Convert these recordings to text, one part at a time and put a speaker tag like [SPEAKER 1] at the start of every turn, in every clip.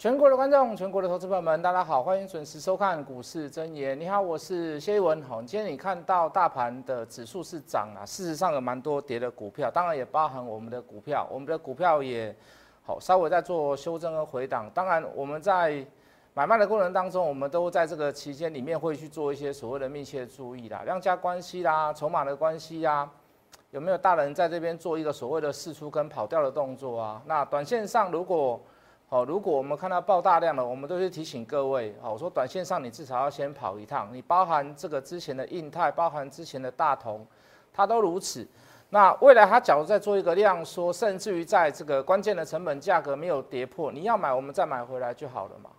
[SPEAKER 1] 全国的观众，全国的投资朋友们，大家好，欢迎准时收看股市真言。你好，我是谢一文。好，今天你看到大盘的指数是涨啊，事实上有蛮多跌的股票，当然也包含我们的股票，我们的股票也好稍微在做修正和回档。当然我们在买卖的过程当中，我们都在这个期间里面会去做一些所谓的密切注意啦，量价关系啦，筹码的关系呀，有没有大人在这边做一个所谓的试出跟跑掉的动作啊？那短线上如果好，如果我们看到爆大量了，我们都是提醒各位，好，我说短线上你至少要先跑一趟，你包含这个之前的印泰，包含之前的大同，它都如此。那未来它假如再做一个量缩，甚至于在这个关键的成本价格没有跌破，你要买我们再买回来就好了嘛。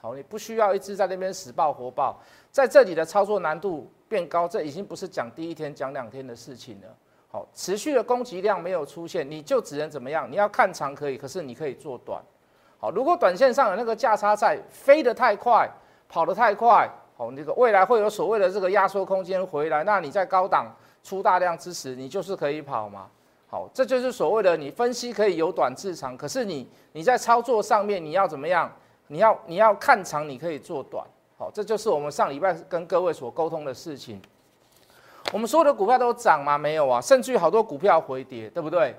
[SPEAKER 1] 好，你不需要一直在那边死爆活爆，在这里的操作难度变高，这已经不是讲第一天讲两天的事情了。好，持续的供给量没有出现，你就只能怎么样？你要看长可以，可是你可以做短。好，如果短线上有那个价差在，飞得太快，跑得太快，好，那个未来会有所谓的这个压缩空间回来，那你在高档出大量支持，你就是可以跑嘛。好，这就是所谓的你分析可以由短至长，可是你你在操作上面你要怎么样？你要你要看长，你可以做短。好，这就是我们上礼拜跟各位所沟通的事情。我们所有的股票都涨吗？没有啊，甚至于好多股票回跌，对不对？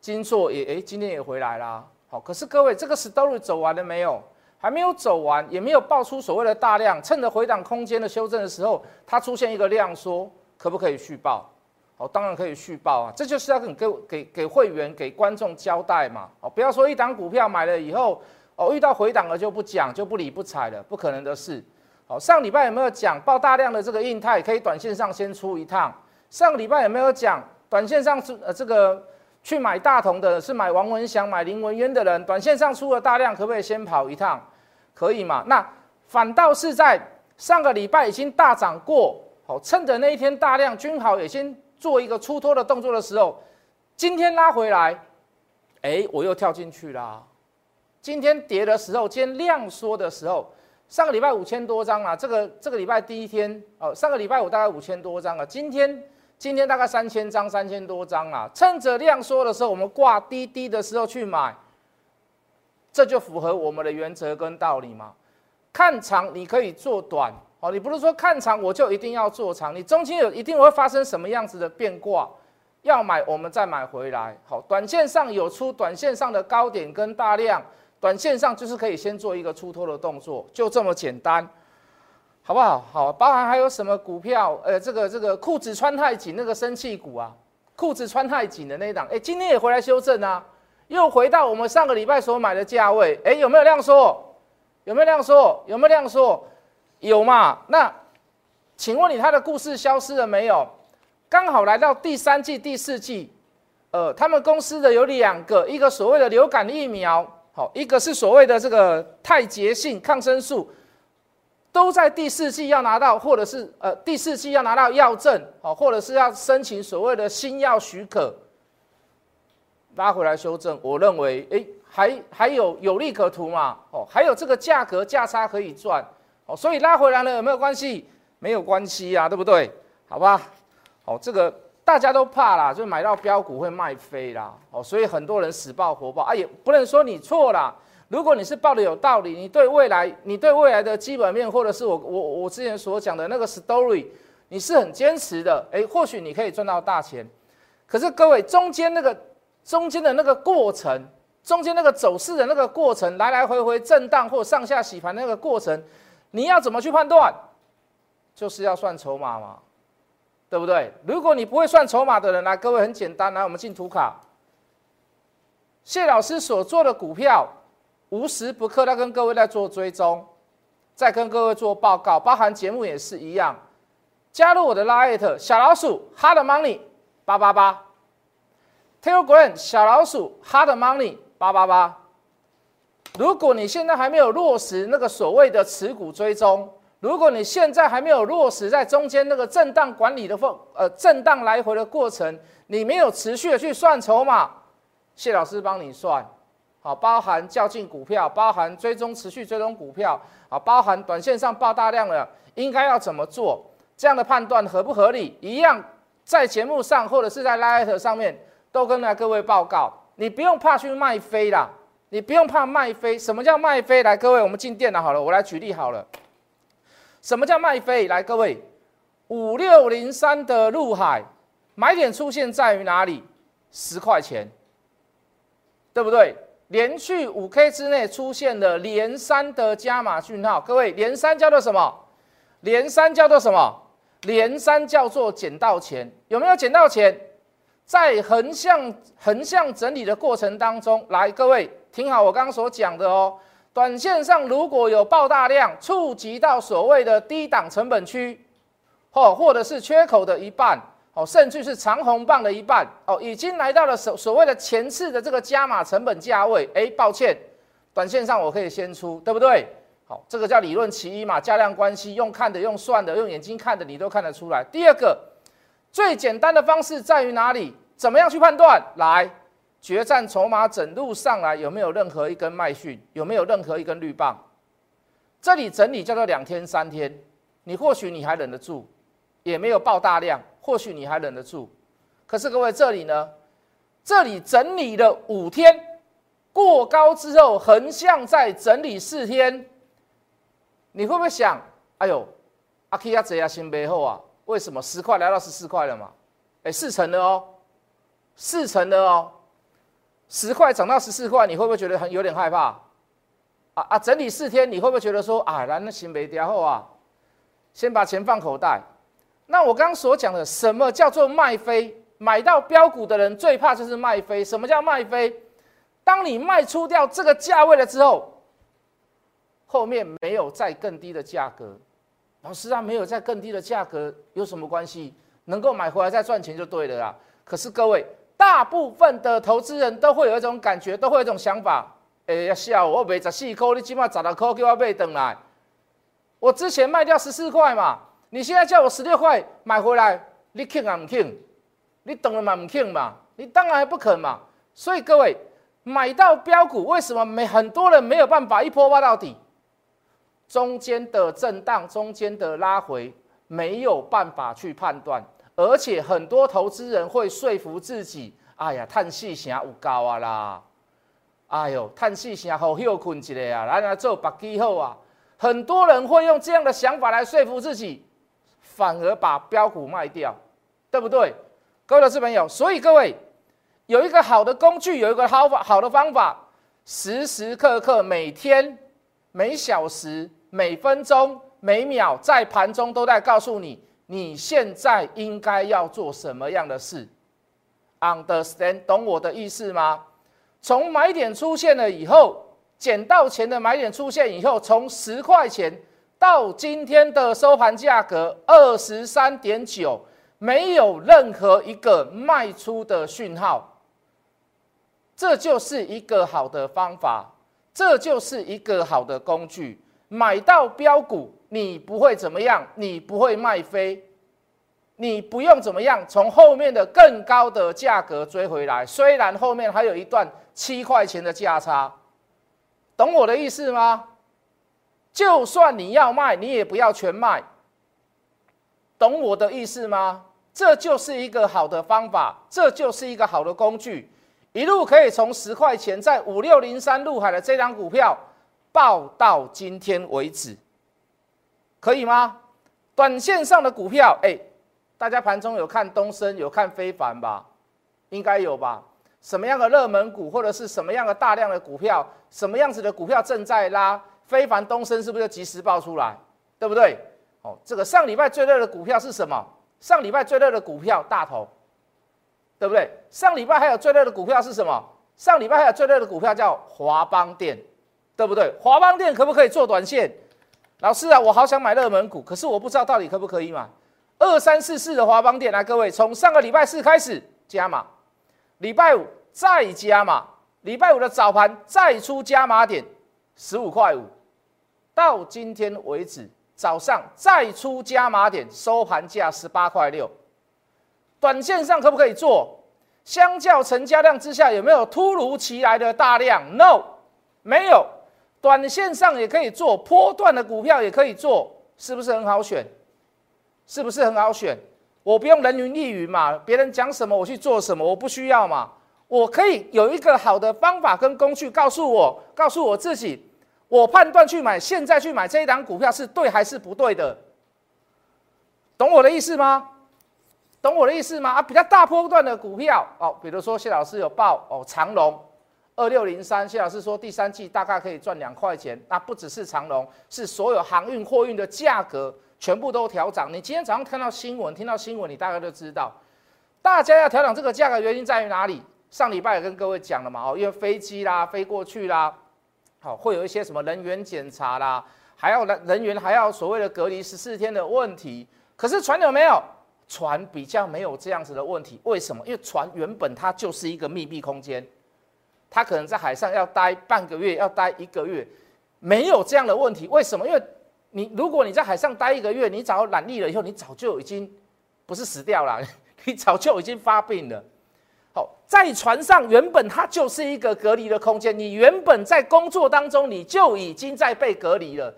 [SPEAKER 1] 金硕也诶，今天也回来啦。好，可是各位，这个 story 走完了没有？还没有走完，也没有爆出所谓的大量，趁着回档空间的修正的时候，它出现一个量缩，可不可以续报？好，当然可以续报啊，这就是要给给给会员、给观众交代嘛。好，不要说一档股票买了以后，哦，遇到回档了就不讲，就不理不睬了，不可能的事。好，上礼拜有没有讲报大量的这个印泰可以短线上先出一趟？上礼拜有没有讲短线上出呃这个？去买大同的是买王文祥、买林文渊的人，短线上出了大量，可不可以先跑一趟？可以嘛？那反倒是在上个礼拜已经大涨过，好，趁着那一天大量均好也先做一个出脱的动作的时候，今天拉回来，哎，我又跳进去啦。今天跌的时候，今天量缩的时候，上个礼拜五千多张啊，这个这个礼拜第一天哦，上个礼拜五大概五千多张啊，今天。今天大概三千张，三千多张啊！趁着量缩的时候，我们挂低低的时候去买，这就符合我们的原则跟道理嘛。看长你可以做短哦，你不是说看长我就一定要做长，你中间有一定会发生什么样子的变卦，要买我们再买回来。好，短线上有出短线上的高点跟大量，短线上就是可以先做一个出脱的动作，就这么简单。好不好？好，包含还有什么股票？呃，这个这个裤子穿太紧，那个生气股啊，裤子穿太紧的那一档，哎，今天也回来修正啊，又回到我们上个礼拜所买的价位，哎，有没有量缩？有没有量缩？有没有量缩？有嘛？那请问你他的故事消失了没有？刚好来到第三季、第四季，呃，他们公司的有两个，一个所谓的流感疫苗，好，一个是所谓的这个太捷性抗生素。都在第四季要拿到，或者是呃第四季要拿到药证，好，或者是要申请所谓的新药许可，拉回来修正，我认为，哎，还还有有利可图嘛，哦，还有这个价格价差可以赚，哦，所以拉回来了有没有关系？没有关系呀，对不对？好吧，哦，这个大家都怕啦，就买到标股会卖飞啦，哦，所以很多人死抱活抱，哎，也不能说你错啦。如果你是报的有道理，你对未来，你对未来的基本面，或者是我我我之前所讲的那个 story，你是很坚持的，诶，或许你可以赚到大钱。可是各位，中间那个中间的那个过程，中间那个走势的那个过程，来来回回震荡或上下洗盘那个过程，你要怎么去判断？就是要算筹码嘛，对不对？如果你不会算筹码的人，来，各位很简单，来，我们进图卡，谢老师所做的股票。无时不刻，在跟各位在做追踪，在跟各位做报告，包含节目也是一样。加入我的拉艾特小老鼠 Hard Money 八八八，Telegram 小老鼠 Hard Money 八八八。如果你现在还没有落实那个所谓的持股追踪，如果你现在还没有落实在中间那个震荡管理的风呃震荡来回的过程，你没有持续的去算筹码，谢老师帮你算。好，包含较劲股票，包含追踪持续追踪股票，啊，包含短线上爆大量的，应该要怎么做？这样的判断合不合理？一样在节目上或者是在 Light 上面都跟来各位报告，你不用怕去卖飞啦，你不用怕卖飞。什么叫卖飞？来，各位，我们进电脑好了，我来举例好了。什么叫卖飞？来，各位，五六零三的陆海买点出现在于哪里？十块钱，对不对？连续五 K 之内出现了连三的加码讯号。各位，连三叫做什么？连三叫做什么？连三叫做捡到钱。有没有捡到钱？在横向横向整理的过程当中，来，各位听好我刚刚所讲的哦。短线上如果有爆大量，触及到所谓的低档成本区，或或者是缺口的一半，甚至是长红棒的一半，哦，已经来到了所所谓的前次的这个加码成本价位。哎，抱歉，短线上我可以先出，对不对？好，这个叫理论其一嘛，加量关系，用看的，用算的，用眼睛看的，你都看得出来。第二个，最简单的方式在于哪里？怎么样去判断？来。决战筹码整路上来有没有任何一根麦讯？有没有任何一根绿棒？这里整理叫做两天三天，你或许你还忍得住，也没有爆大量，或许你还忍得住。可是各位这里呢？这里整理了五天，过高之后横向再整理四天，你会不会想？哎呦，阿 K 亚这样新背后啊？为什么十块来到十四块了嘛？哎，四成的哦，四成的哦。十块涨到十四块，你会不会觉得很有点害怕？啊啊！整理四天，你会不会觉得说啊，咱那行没掉后啊，先把钱放口袋？那我刚刚所讲的，什么叫做卖飞？买到标股的人最怕就是卖飞。什么叫卖飞？当你卖出掉这个价位了之后，后面没有再更低的价格。老师啊，没有再更低的价格有什么关系？能够买回来再赚钱就对了啦。可是各位。大部分的投资人都会有一种感觉，都会有一种想法：哎呀，笑我卖十四块，你起码十六块给我卖等来。我之前卖掉十四块嘛，你现在叫我十六块买回来，你肯啊不肯？你懂了嘛不肯嘛？你当然不肯嘛。所以各位买到标股，为什么没很多人没有办法一波挖到底？中间的震荡，中间的拉回，没有办法去判断。而且很多投资人会说服自己：“哎呀，叹气声有高啊啦！哎呦，叹气声好休困一下啊，来来做白基后啊！”很多人会用这样的想法来说服自己，反而把标股卖掉，对不对？各位投资朋友，所以各位有一个好的工具，有一个好法、好的方法，时时刻刻、每天、每小时、每分钟、每秒，在盘中都在告诉你。你现在应该要做什么样的事？Understand，懂我的意思吗？从买点出现了以后，捡到钱的买点出现以后，从十块钱到今天的收盘价格二十三点九，没有任何一个卖出的讯号，这就是一个好的方法，这就是一个好的工具，买到标股。你不会怎么样，你不会卖飞，你不用怎么样，从后面的更高的价格追回来。虽然后面还有一段七块钱的价差，懂我的意思吗？就算你要卖，你也不要全卖，懂我的意思吗？这就是一个好的方法，这就是一个好的工具，一路可以从十块钱在五六零三入海的这张股票报到今天为止。可以吗？短线上的股票，哎，大家盘中有看东升，有看非凡吧？应该有吧？什么样的热门股，或者是什么样的大量的股票，什么样子的股票正在拉？非凡、东升是不是就及时报出来？对不对？哦，这个上礼拜最热的股票是什么？上礼拜最热的股票大头，对不对？上礼拜还有最热的股票是什么？上礼拜还有最热的股票叫华邦电，对不对？华邦电可不可以做短线？老师啊，我好想买热门股，可是我不知道到底可不可以买。二三四四的华邦电，来各位，从上个礼拜四开始加码，礼拜五再加码，礼拜五的早盘再出加码点十五块五，到今天为止早上再出加码点，收盘价十八块六。短线上可不可以做？相较成交量之下，有没有突如其来的大量？No，没有。短线上也可以做，波段的股票也可以做，是不是很好选？是不是很好选？我不用人云亦云嘛，别人讲什么我去做什么，我不需要嘛。我可以有一个好的方法跟工具，告诉我，告诉我自己，我判断去买，现在去买这一档股票是对还是不对的？懂我的意思吗？懂我的意思吗？啊，比较大波段的股票哦，比如说谢老师有报哦，长隆二六零三，谢老师说第三季大概可以赚两块钱，那不只是长隆，是所有航运货运的价格全部都调涨。你今天早上看到新闻，听到新闻，你大概就知道，大家要调整这个价格原因在于哪里？上礼拜也跟各位讲了嘛，哦，因为飞机啦飞过去啦，好会有一些什么人员检查啦，还要人人员还要所谓的隔离十四天的问题。可是船有没有？船比较没有这样子的问题。为什么？因为船原本它就是一个密闭空间，它可能在海上要待半个月，要待一个月，没有这样的问题。为什么？因为你如果你在海上待一个月，你早染疫了以后，你早就已经不是死掉了，你早就已经发病了。在船上原本它就是一个隔离的空间，你原本在工作当中你就已经在被隔离了，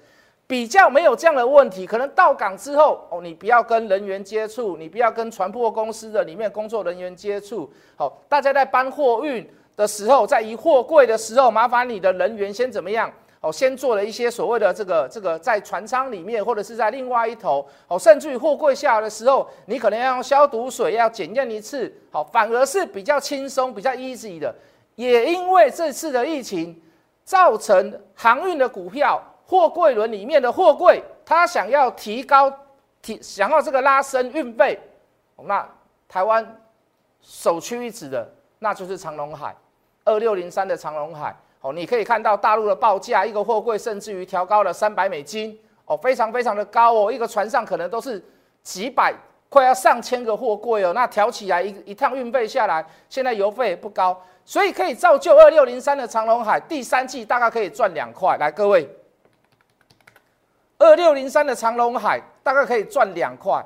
[SPEAKER 1] 比较没有这样的问题。可能到港之后，哦，你不要跟人员接触，你不要跟船舶公司的里面工作人员接触。好，大家在搬货运的时候，在移货柜的时候，麻烦你的人员先怎么样？哦，先做了一些所谓的这个这个，在船舱里面或者是在另外一头，哦，甚至于货柜下来的时候，你可能要用消毒水要检验一次，好，反而是比较轻松、比较 easy 的。也因为这次的疫情，造成航运的股票货柜轮里面的货柜，它想要提高提想要这个拉升运费，那台湾首屈一指的，那就是长隆海二六零三的长隆海。哦，你可以看到大陆的报价，一个货柜甚至于调高了三百美金，哦，非常非常的高哦，一个船上可能都是几百，快要上千个货柜哦，那调起来一一趟运费下来，现在油费也不高，所以可以造就二六零三的长隆海第三季大概可以赚两块。来，各位，二六零三的长隆海大概可以赚两块。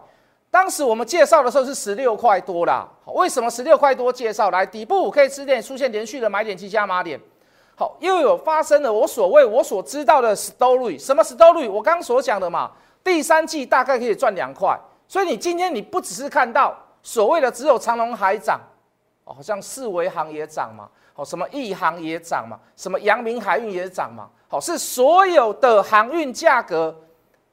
[SPEAKER 1] 当时我们介绍的时候是十六块多啦，为什么十六块多介绍？来，底部五 K 支点出现连续的买点及加码点。好，又有发生了我所谓我所知道的 story，什么 story？我刚刚所讲的嘛，第三季大概可以赚两块，所以你今天你不只是看到所谓的只有长隆海涨，哦，好像四维行也涨嘛，好，什么亿航也涨嘛，什么阳明海运也涨嘛，好，是所有的航运价格，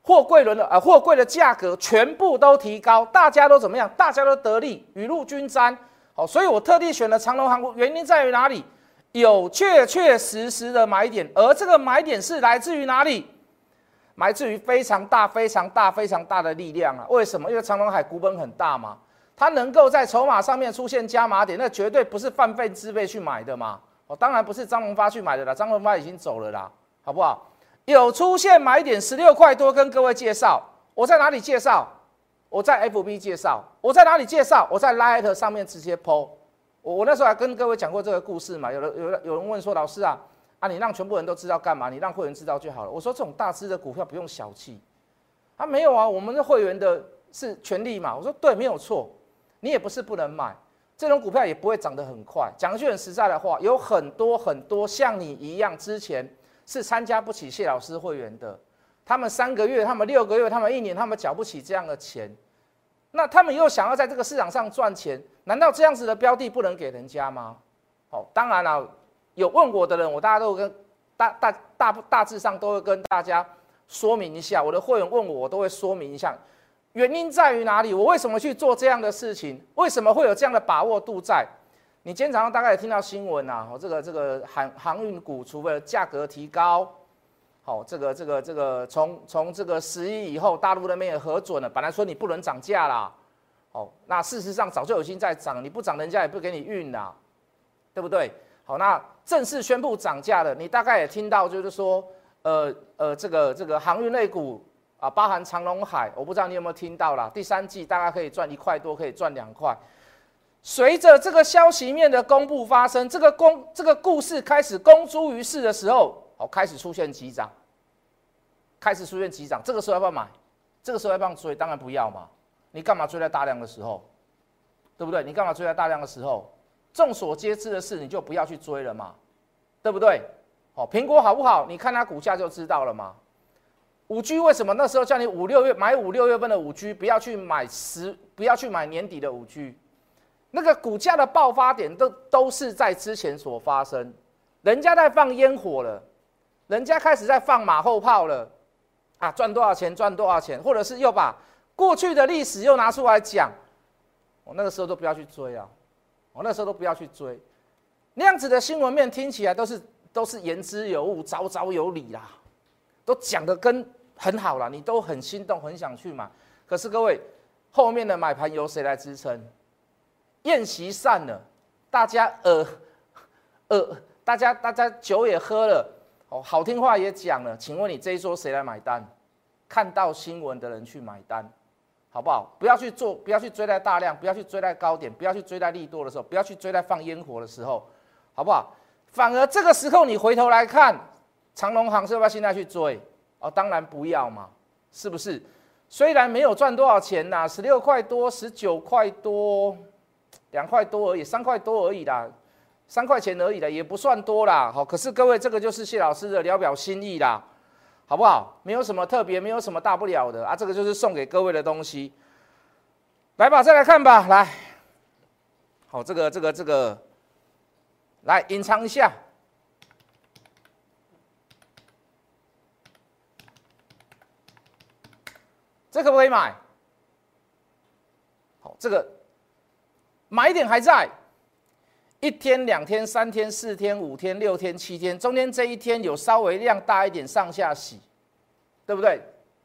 [SPEAKER 1] 货柜轮的呃货柜的价格全部都提高，大家都怎么样？大家都得利，雨露均沾，好，所以我特地选了长隆航空，原因在于哪里？有确确实实的买点，而这个买点是来自于哪里？来自于非常大、非常大、非常大的力量啊！为什么？因为长隆海股本很大嘛，它能够在筹码上面出现加码点，那绝对不是泛费之辈去买的嘛。哦，当然不是张荣发去买的啦，张荣发已经走了啦，好不好？有出现买点十六块多，跟各位介绍，我在哪里介绍？我在 FB 介绍，我在哪里介绍？我在 Light 上面直接 PO。我我那时候还跟各位讲过这个故事嘛，有的有的有人问说，老师啊，啊你让全部人都知道干嘛？你让会员知道就好了。我说这种大资的股票不用小气，啊没有啊，我们的会员的是权利嘛。我说对，没有错，你也不是不能买，这种股票也不会涨得很快。讲句很实在的话，有很多很多像你一样之前是参加不起谢老师会员的，他们三个月，他们六个月，他们一年，他们缴不起这样的钱。那他们又想要在这个市场上赚钱，难道这样子的标的不能给人家吗？好，当然了，有问我的人，我大家都跟大大大大致上都会跟大家说明一下。我的会员问我，我都会说明一下，原因在于哪里？我为什么去做这样的事情？为什么会有这样的把握度在？你今天早上大概也听到新闻啊，我这个这个航航运股除了价格提高。好，这个这个这个从从这个十一以后，大陆那边也核准了。本来说你不能涨价啦，哦，那事实上早就已经在涨，你不涨，人家也不给你运啦，对不对？好，那正式宣布涨价了，你大概也听到，就是说，呃呃，这个这个航运类股啊，包含长隆海，我不知道你有没有听到啦，第三季大概可以赚一块多，可以赚两块。随着这个消息面的公布发生，这个公这个故事开始公诸于世的时候。哦，开始出现急涨，开始出现急涨，这个时候要不要买？这个时候要不要追？当然不要嘛！你干嘛追在大量的时候？对不对？你干嘛追在大量的时候？众所皆知的事，你就不要去追了嘛，对不对？好，苹果好不好？你看它股价就知道了嘛。五 G 为什么那时候叫你五六月买五六月份的五 G，不要去买十，不要去买年底的五 G？那个股价的爆发点都都是在之前所发生，人家在放烟火了，人家开始在放马后炮了，啊，赚多少钱赚多少钱，或者是又把过去的历史又拿出来讲，我那个时候都不要去追啊，我那时候都不要去追，那样子的新闻面听起来都是都是言之有物，凿凿有理啦，都讲的跟很好了，你都很心动，很想去买，可是各位后面的买盘由谁来支撑？宴席散了，大家呃呃，大家大家酒也喝了，哦，好听话也讲了，请问你这一桌谁来买单？看到新闻的人去买单，好不好？不要去做，不要去追在大量，不要去追在高点，不要去追在利多的时候，不要去追在放烟火的时候，好不好？反而这个时候你回头来看，长隆行是不是现在去追？哦，当然不要嘛，是不是？虽然没有赚多少钱呐，十六块多，十九块多。两块多而已，三块多而已啦，三块钱而已的，也不算多啦。好，可是各位，这个就是谢老师的聊表心意啦，好不好？没有什么特别，没有什么大不了的啊。这个就是送给各位的东西。来吧，再来看吧，来，好，这个这个这个，来隐藏一下，这可不可以买？好，这个。买点还在，一天、两天、三天、四天、五天、六天、七天，中间这一天有稍微量大一点上下洗，对不对？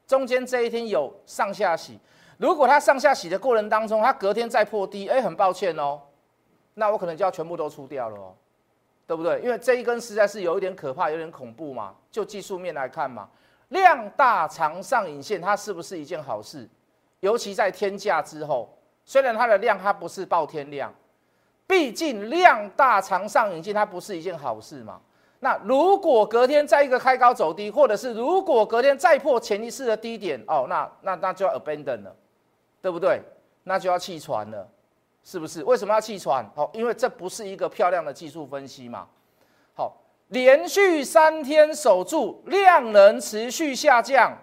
[SPEAKER 1] 中间这一天有上下洗，如果它上下洗的过程当中，它隔天再破低，哎，很抱歉哦，那我可能就要全部都出掉了哦，对不对？因为这一根实在是有一点可怕，有点恐怖嘛。就技术面来看嘛，量大长上影线，它是不是一件好事？尤其在天价之后。虽然它的量它不是爆天量，毕竟量大长上影线它不是一件好事嘛。那如果隔天再一个开高走低，或者是如果隔天再破前一次的低点哦，那那那就要 abandon 了，对不对？那就要弃船了，是不是？为什么要弃船？好，因为这不是一个漂亮的技术分析嘛。好，连续三天守住量能持续下降，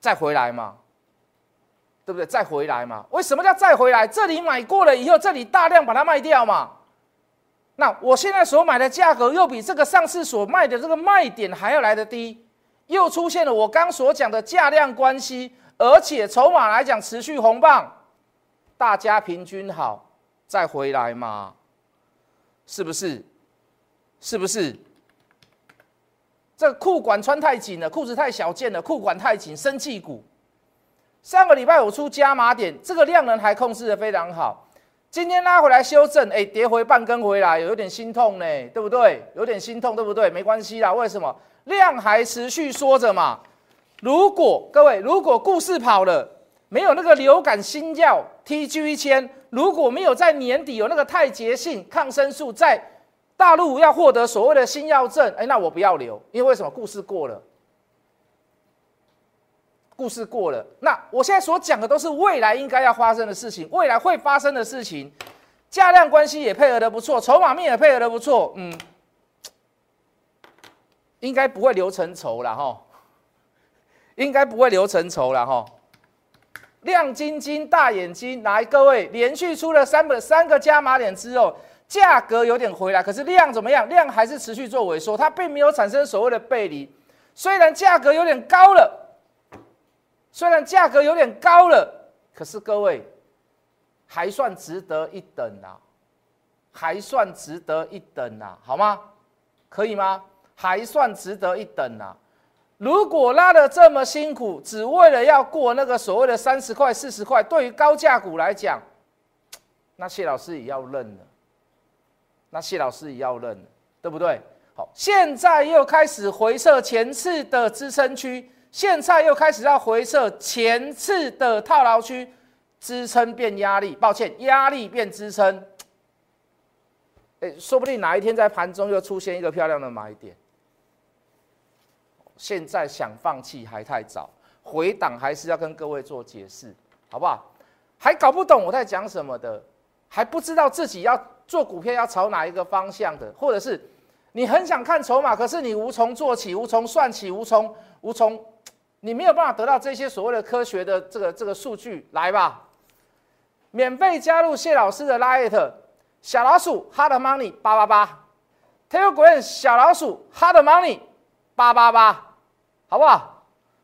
[SPEAKER 1] 再回来嘛。对不对？再回来嘛？为什么叫再回来？这里买过了以后，这里大量把它卖掉嘛？那我现在所买的价格又比这个上次所卖的这个卖点还要来得低，又出现了我刚所讲的价量关系，而且筹码来讲持续红棒，大家平均好再回来嘛？是不是？是不是？这裤管穿太紧了，裤子太小件了，裤管太紧，生气股。上个礼拜我出加码点，这个量能还控制的非常好。今天拉回来修正，哎，跌回半根回来，有点心痛呢，对不对？有点心痛，对不对？没关系啦，为什么？量还持续缩着嘛。如果各位，如果故事跑了，没有那个流感新药 TG 一千，如果没有在年底有那个太捷性抗生素在大陆要获得所谓的新药证，哎，那我不要留，因为为什么？故事过了。故事过了，那我现在所讲的都是未来应该要发生的事情，未来会发生的事情，价量关系也配合的不错，筹码面也配合的不错，嗯，应该不会留成仇了哈，应该不会留成仇了哈。亮晶晶大眼睛，来各位，连续出了三个三个加码点之后，价格有点回来，可是量怎么样？量还是持续做萎缩，它并没有产生所谓的背离，虽然价格有点高了。虽然价格有点高了，可是各位还算值得一等啊，还算值得一等啊，好吗？可以吗？还算值得一等啊！如果拉的这么辛苦，只为了要过那个所谓的三十块、四十块，对于高价股来讲，那谢老师也要认了。那谢老师也要认了，对不对？好，现在又开始回撤前次的支撑区。现在又开始要回撤前次的套牢区，支撑变压力，抱歉，压力变支撑。哎，说不定哪一天在盘中又出现一个漂亮的买点。现在想放弃还太早，回档还是要跟各位做解释，好不好？还搞不懂我在讲什么的，还不知道自己要做股票要朝哪一个方向的，或者是你很想看筹码，可是你无从做起，无从算起，无从无从。你没有办法得到这些所谓的科学的这个这个数据来吧？免费加入谢老师的 Light 小老鼠 Hard Money 八八八，Telegram 小老鼠 Hard Money 八八八，好不好？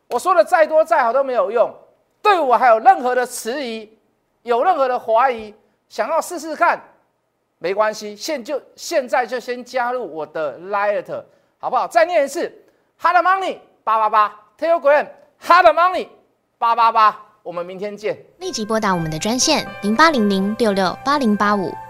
[SPEAKER 1] 我说的再多再好都没有用，对我还有任何的迟疑，有任何的怀疑，想要试试看，没关系，现就现在就先加入我的 Light，好不好？再念一次 Hard Money 八八八，Telegram Hard Money 八八八。我们明天见。
[SPEAKER 2] 立即拨打我们的专线零八零零六六八零八五